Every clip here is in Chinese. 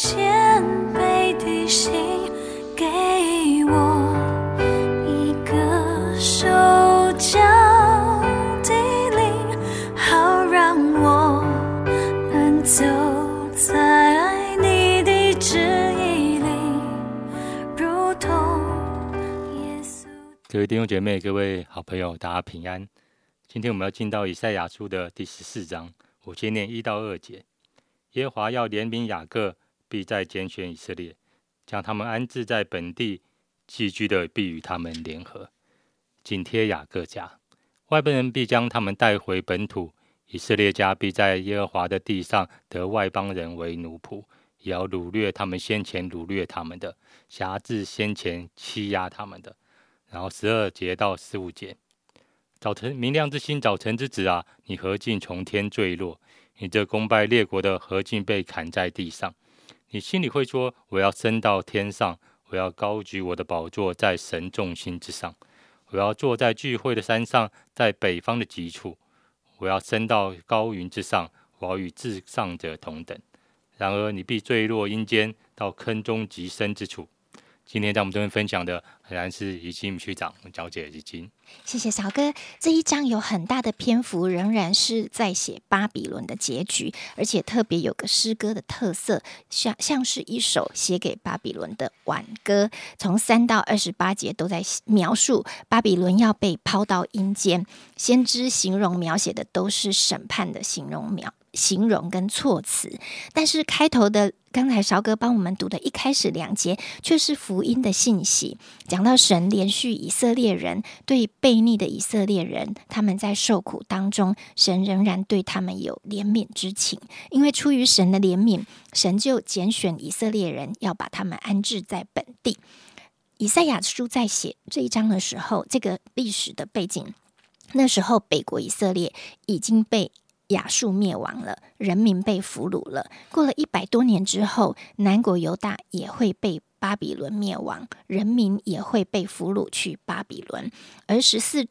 谦卑的心，给我一个手脚的灵，好让我能走在你的旨意里，如同耶稣。各位弟兄姐妹、各位好朋友，大家平安。今天我们要进到以赛亚书的第十四章，我先念一到二节。耶和华要怜悯雅各，必再拣选以色列，将他们安置在本地，寄居的必与他们联合，紧贴雅各家。外邦人必将他们带回本土，以色列家必在耶和华的地上得外邦人为奴仆，也要掳掠他们先前掳掠他们的，辖制先前欺压他们的。然后十二节到十五节，早晨明亮之星，早晨之子啊，你何竟从天坠落？你这攻败列国的何竟被砍在地上？你心里会说：我要升到天上，我要高举我的宝座在神众心之上，我要坐在聚会的山上，在北方的极处，我要升到高云之上，我要与至上者同等。然而你必坠落阴间，到坑中极深之处。今天在我们这边分享的，仍然是以金区长讲解以金。谢谢小哥。这一章有很大的篇幅，仍然是在写巴比伦的结局，而且特别有个诗歌的特色，像像是一首写给巴比伦的挽歌。从三到二十八节都在描述巴比伦要被抛到阴间，先知形容描写的都是审判的形容描。形容跟措辞，但是开头的刚才韶哥帮我们读的一开始两节却是福音的信息，讲到神连续以色列人对悖逆的以色列人，他们在受苦当中，神仍然对他们有怜悯之情，因为出于神的怜悯，神就拣选以色列人要把他们安置在本地。以赛亚书在写这一章的时候，这个历史的背景，那时候北国以色列已经被。亚述灭亡了，人民被俘虏了。过了一百多年之后，南国犹大也会被巴比伦灭亡，人民也会被俘虏去巴比伦。而十四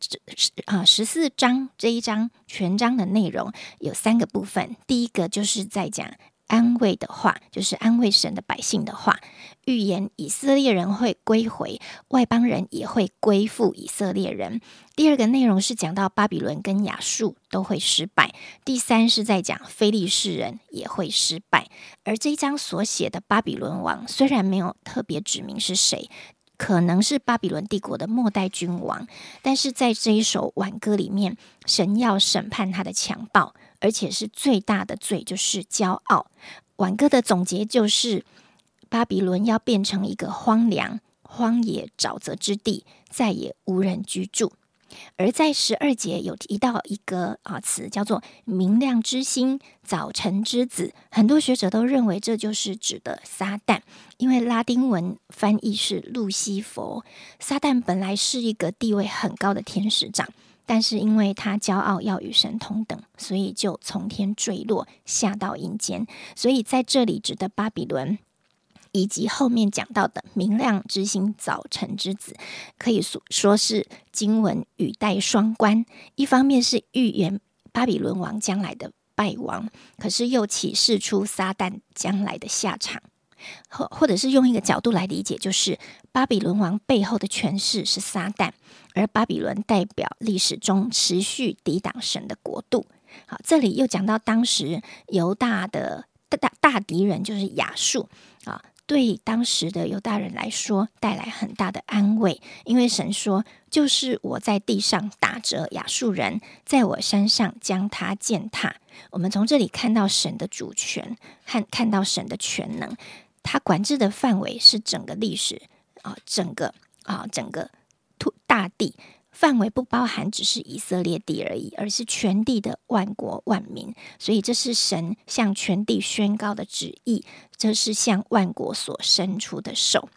啊十四章这一章全章的内容有三个部分，第一个就是在讲。安慰的话，就是安慰神的百姓的话，预言以色列人会归回，外邦人也会归附以色列人。第二个内容是讲到巴比伦跟亚述都会失败，第三是在讲非利士人也会失败。而这一章所写的巴比伦王，虽然没有特别指明是谁，可能是巴比伦帝国的末代君王，但是在这一首挽歌里面，神要审判他的强暴。而且是最大的罪，就是骄傲。挽歌的总结就是：巴比伦要变成一个荒凉、荒野、沼泽之地，再也无人居住。而在十二节有提到一个啊词，叫做“明亮之星”、“早晨之子”。很多学者都认为这就是指的撒旦，因为拉丁文翻译是路西佛。撒旦本来是一个地位很高的天使长。但是因为他骄傲要与神同等，所以就从天坠落下到阴间。所以在这里指的巴比伦，以及后面讲到的明亮之星、早晨之子，可以说说是经文语带双关。一方面是预言巴比伦王将来的败亡，可是又启示出撒旦将来的下场。或或者是用一个角度来理解，就是巴比伦王背后的权势是撒旦，而巴比伦代表历史中持续抵挡神的国度。好，这里又讲到当时犹大的大大大敌人就是亚述啊，对当时的犹大人来说带来很大的安慰，因为神说，就是我在地上打折亚述人，在我山上将他践踏。我们从这里看到神的主权和看到神的全能。它管制的范围是整个历史啊，整个啊，整个土大地范围不包含只是以色列地而已，而是全地的万国万民。所以这是神向全地宣告的旨意，这是向万国所伸出的手。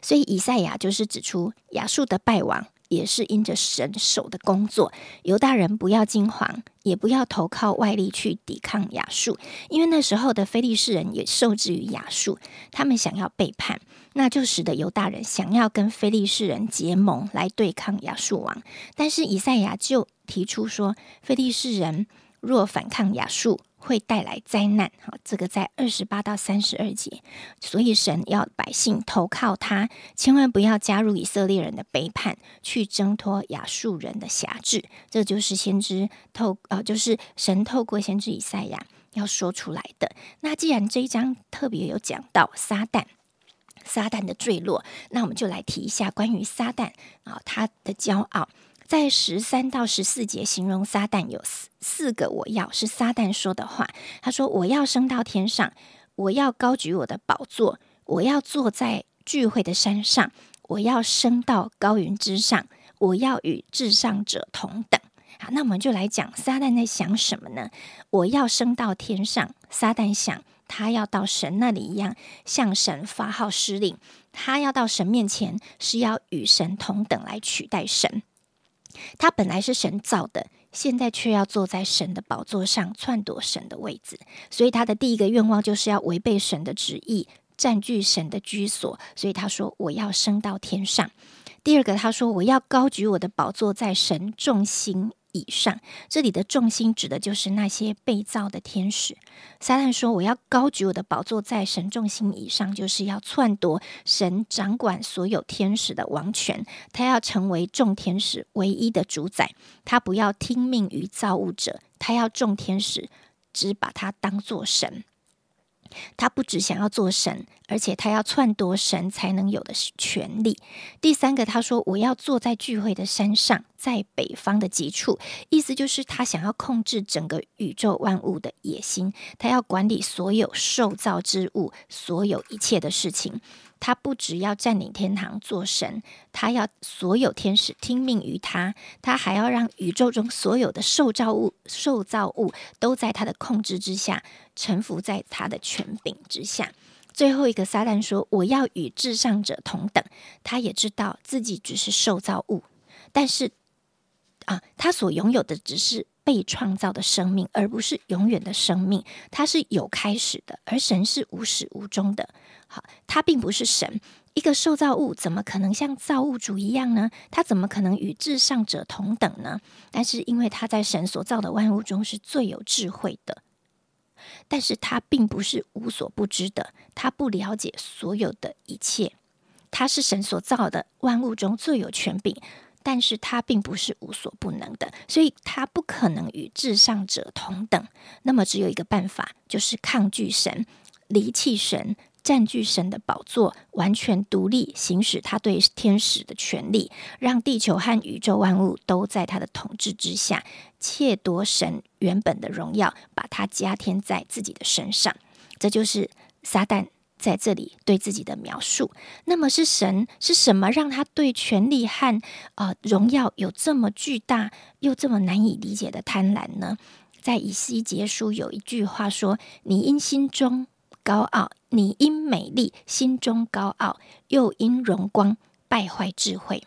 所以以赛亚就是指出亚述的败亡。也是因着神手的工作，犹大人不要惊慌，也不要投靠外力去抵抗亚述，因为那时候的非利士人也受制于亚述，他们想要背叛，那就使得犹大人想要跟非利士人结盟来对抗亚述王。但是以赛亚就提出说，非利士人若反抗亚述，会带来灾难。好，这个在二十八到三十二节，所以神要百姓投靠他，千万不要加入以色列人的背叛，去挣脱亚述人的辖制。这就是先知透呃，就是神透过先知以赛亚要说出来的。那既然这一章特别有讲到撒旦。撒旦的坠落，那我们就来提一下关于撒旦啊，他的骄傲，在十三到十四节形容撒旦有四四个我要是撒旦说的话。他说：“我要升到天上，我要高举我的宝座，我要坐在聚会的山上，我要升到高云之上，我要与至上者同等。”好，那我们就来讲撒旦在想什么呢？我要升到天上，撒旦想。他要到神那里一样，向神发号施令。他要到神面前，是要与神同等来取代神。他本来是神造的，现在却要坐在神的宝座上，篡夺神的位置。所以他的第一个愿望就是要违背神的旨意，占据神的居所。所以他说：“我要升到天上。”第二个，他说：“我要高举我的宝座在神众心。”以上，这里的重心指的就是那些被造的天使。撒旦说：“我要高举我的宝座在神重心以上，就是要篡夺神掌管所有天使的王权。他要成为众天使唯一的主宰。他不要听命于造物者，他要众天使只把他当作神。”他不只想要做神，而且他要篡夺神才能有的权利。第三个，他说：“我要坐在聚会的山上，在北方的极处。”意思就是他想要控制整个宇宙万物的野心，他要管理所有受造之物，所有一切的事情。他不只要占领天堂做神，他要所有天使听命于他，他还要让宇宙中所有的受造物、受造物都在他的控制之下，臣服在他的权柄之下。最后一个撒旦说：“我要与至上者同等。”他也知道自己只是受造物，但是啊，他所拥有的只是被创造的生命，而不是永远的生命。他是有开始的，而神是无始无终的。好，他并不是神，一个受造物怎么可能像造物主一样呢？他怎么可能与至上者同等呢？但是因为他在神所造的万物中是最有智慧的，但是他并不是无所不知的，他不了解所有的一切，他是神所造的万物中最有权柄，但是他并不是无所不能的，所以他不可能与至上者同等。那么只有一个办法，就是抗拒神，离弃神。占据神的宝座，完全独立行使他对天使的权利，让地球和宇宙万物都在他的统治之下，窃夺神原本的荣耀，把它加添在自己的身上。这就是撒旦在这里对自己的描述。那么是神是什么让他对权力和呃荣耀有这么巨大又这么难以理解的贪婪呢？在以西结书有一句话说：“你因心中。”高傲，你因美丽心中高傲，又因荣光败坏智慧。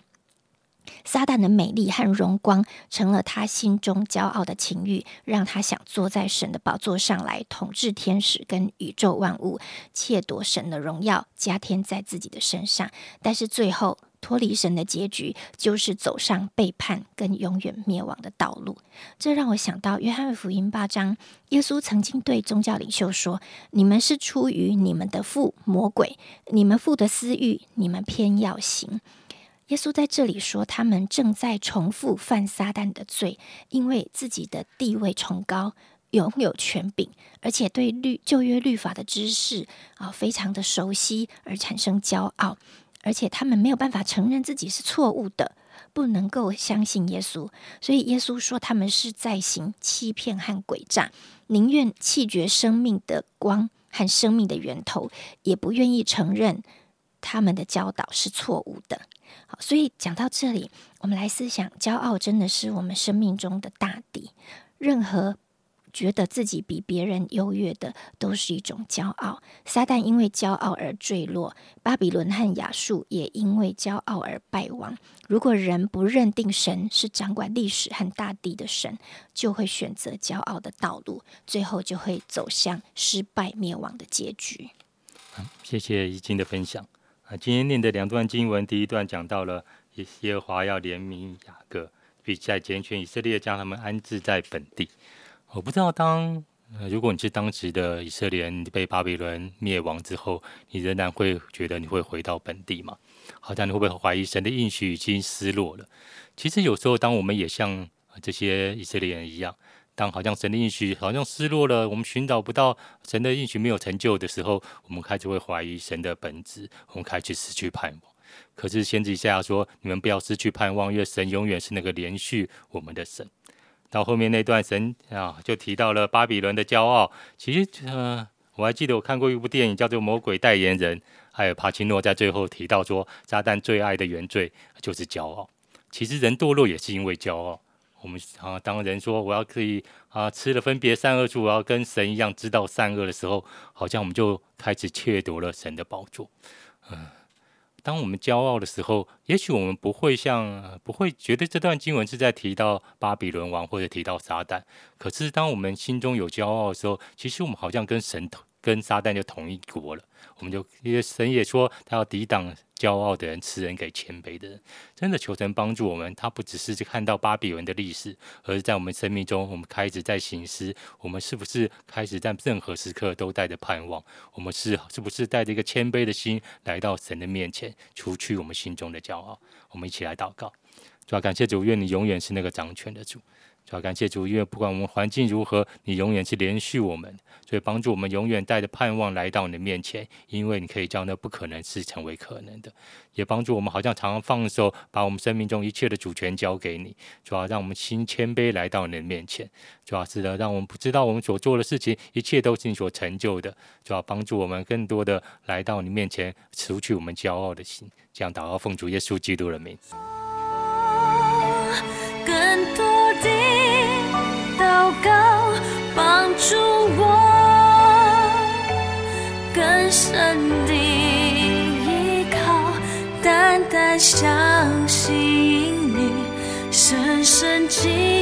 撒旦的美丽和荣光成了他心中骄傲的情欲，让他想坐在神的宝座上来统治天使跟宇宙万物，窃夺神的荣耀，加添在自己的身上。但是最后。脱离神的结局，就是走上背叛跟永远灭亡的道路。这让我想到约翰福音八章，耶稣曾经对宗教领袖说：“你们是出于你们的父魔鬼，你们父的私欲，你们偏要行。”耶稣在这里说，他们正在重复犯撒旦的罪，因为自己的地位崇高，拥有权柄，而且对律旧约律法的知识啊非常的熟悉，而产生骄傲。而且他们没有办法承认自己是错误的，不能够相信耶稣，所以耶稣说他们是在行欺骗和诡诈，宁愿弃绝生命的光和生命的源头，也不愿意承认他们的教导是错误的。好，所以讲到这里，我们来思想，骄傲真的是我们生命中的大敌，任何。觉得自己比别人优越的，都是一种骄傲。撒旦因为骄傲而坠落，巴比伦和亚述也因为骄傲而败亡。如果人不认定神是掌管历史和大地的神，就会选择骄傲的道路，最后就会走向失败灭亡的结局。谢谢易经的分享。啊，今天念的两段经文，第一段讲到了耶和华要怜悯雅各，并在拣选以色列，将他们安置在本地。我不知道，当，如果你是当时的以色列人，被巴比伦灭亡之后，你仍然会觉得你会回到本地吗？好像你会不会怀疑神的应许已经失落了？其实有时候，当我们也像这些以色列人一样，当好像神的应许好像失落了，我们寻找不到神的应许没有成就的时候，我们开始会怀疑神的本质，我们开始失去盼望。可是先知下说：“你们不要失去盼望，因为神永远是那个连续我们的神。”到后面那段神啊，就提到了巴比伦的骄傲。其实，呃，我还记得我看过一部电影叫做《魔鬼代言人》，还有帕奇诺在最后提到说，撒旦最爱的原罪就是骄傲。其实人堕落也是因为骄傲。我们啊，当人说我要可以啊吃了分别善恶树，我要跟神一样知道善恶的时候，好像我们就开始窃夺了神的宝座。嗯。当我们骄傲的时候，也许我们不会像不会觉得这段经文是在提到巴比伦王或者提到撒旦。可是，当我们心中有骄傲的时候，其实我们好像跟神同。跟撒旦就同一国了，我们就因为神也说他要抵挡骄傲的人，赐人给谦卑的人。真的求神帮助我们，他不只是看到巴比伦的历史，而是在我们生命中，我们开始在醒思，我们是不是开始在任何时刻都带着盼望？我们是是不是带着一个谦卑的心来到神的面前，除去我们心中的骄傲？我们一起来祷告，主要感谢主，愿你永远是那个掌权的主。主要感谢主，因为不管我们环境如何，你永远是连续我们，所以帮助我们永远带着盼望来到你的面前。因为你可以将那不可能是成为可能的，也帮助我们好像常常放手，把我们生命中一切的主权交给你。主要让我们心谦卑来到你的面前。主要是的，让我们不知道我们所做的事情，一切都是你所成就的。主要帮助我们更多的来到你面前，除去我们骄傲的心。这样祷告奉主耶稣基督的名。助我更深地依靠，淡淡相信你，深深记。